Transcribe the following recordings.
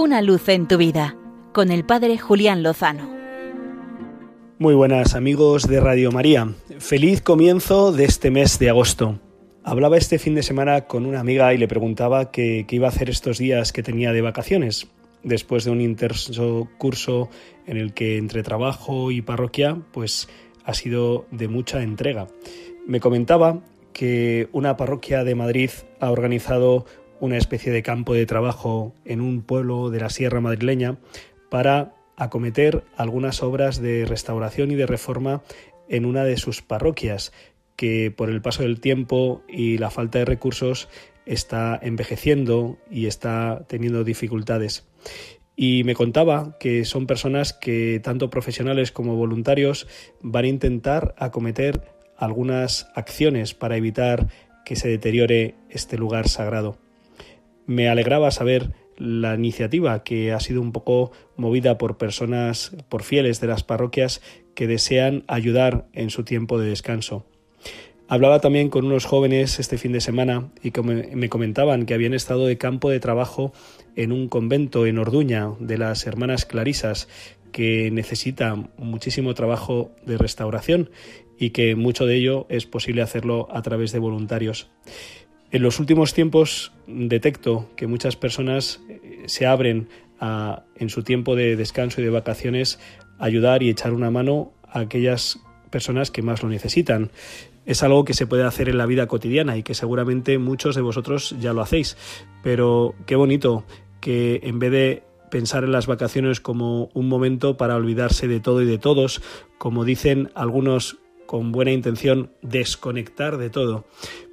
Una luz en tu vida con el Padre Julián Lozano. Muy buenas amigos de Radio María. Feliz comienzo de este mes de agosto. Hablaba este fin de semana con una amiga y le preguntaba qué, iba a hacer estos días que tenía de vacaciones, después de un intenso curso en el que entre trabajo y parroquia, pues ha sido de mucha entrega. Me comentaba que una parroquia de Madrid ha organizado una especie de campo de trabajo en un pueblo de la Sierra madrileña para acometer algunas obras de restauración y de reforma en una de sus parroquias, que por el paso del tiempo y la falta de recursos está envejeciendo y está teniendo dificultades. Y me contaba que son personas que, tanto profesionales como voluntarios, van a intentar acometer algunas acciones para evitar que se deteriore este lugar sagrado me alegraba saber la iniciativa que ha sido un poco movida por personas, por fieles de las parroquias que desean ayudar en su tiempo de descanso. Hablaba también con unos jóvenes este fin de semana y que me comentaban que habían estado de campo de trabajo en un convento en Orduña de las hermanas Clarisas que necesita muchísimo trabajo de restauración y que mucho de ello es posible hacerlo a través de voluntarios. En los últimos tiempos detecto que muchas personas eh, se abren en su tiempo de descanso y de vacaciones, ayudar y echar una mano a aquellas personas que más lo necesitan. Es algo que se puede hacer en la vida cotidiana y que seguramente muchos de vosotros ya lo hacéis. Pero qué bonito que en vez de pensar en las vacaciones como un momento para olvidarse de todo y de todos, como dicen algunos con buena intención, desconectar de todo,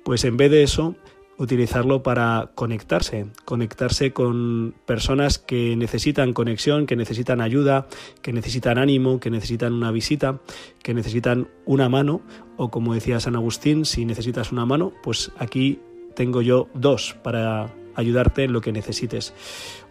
pues en vez de eso, utilizarlo para conectarse, conectarse con personas que necesitan conexión, que necesitan ayuda, que necesitan ánimo, que necesitan una visita, que necesitan una mano, o como decía San Agustín, si necesitas una mano, pues aquí tengo yo dos para ayudarte en lo que necesites.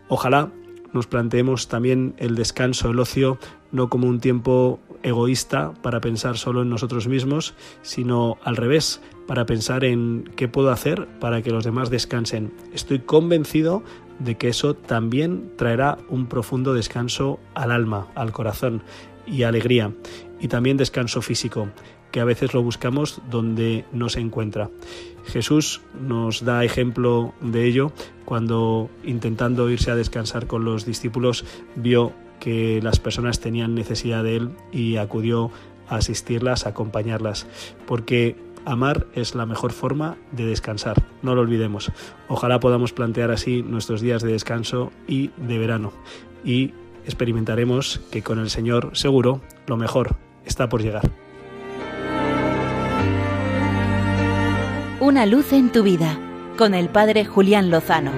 Ojalá nos planteemos también el descanso, el ocio, no como un tiempo egoísta para pensar solo en nosotros mismos, sino al revés, para pensar en qué puedo hacer para que los demás descansen. Estoy convencido de que eso también traerá un profundo descanso al alma, al corazón y alegría, y también descanso físico, que a veces lo buscamos donde no se encuentra. Jesús nos da ejemplo de ello cuando intentando irse a descansar con los discípulos vio que las personas tenían necesidad de él y acudió a asistirlas, a acompañarlas, porque amar es la mejor forma de descansar, no lo olvidemos. Ojalá podamos plantear así nuestros días de descanso y de verano y experimentaremos que con el Señor seguro lo mejor está por llegar. Una luz en tu vida con el Padre Julián Lozano.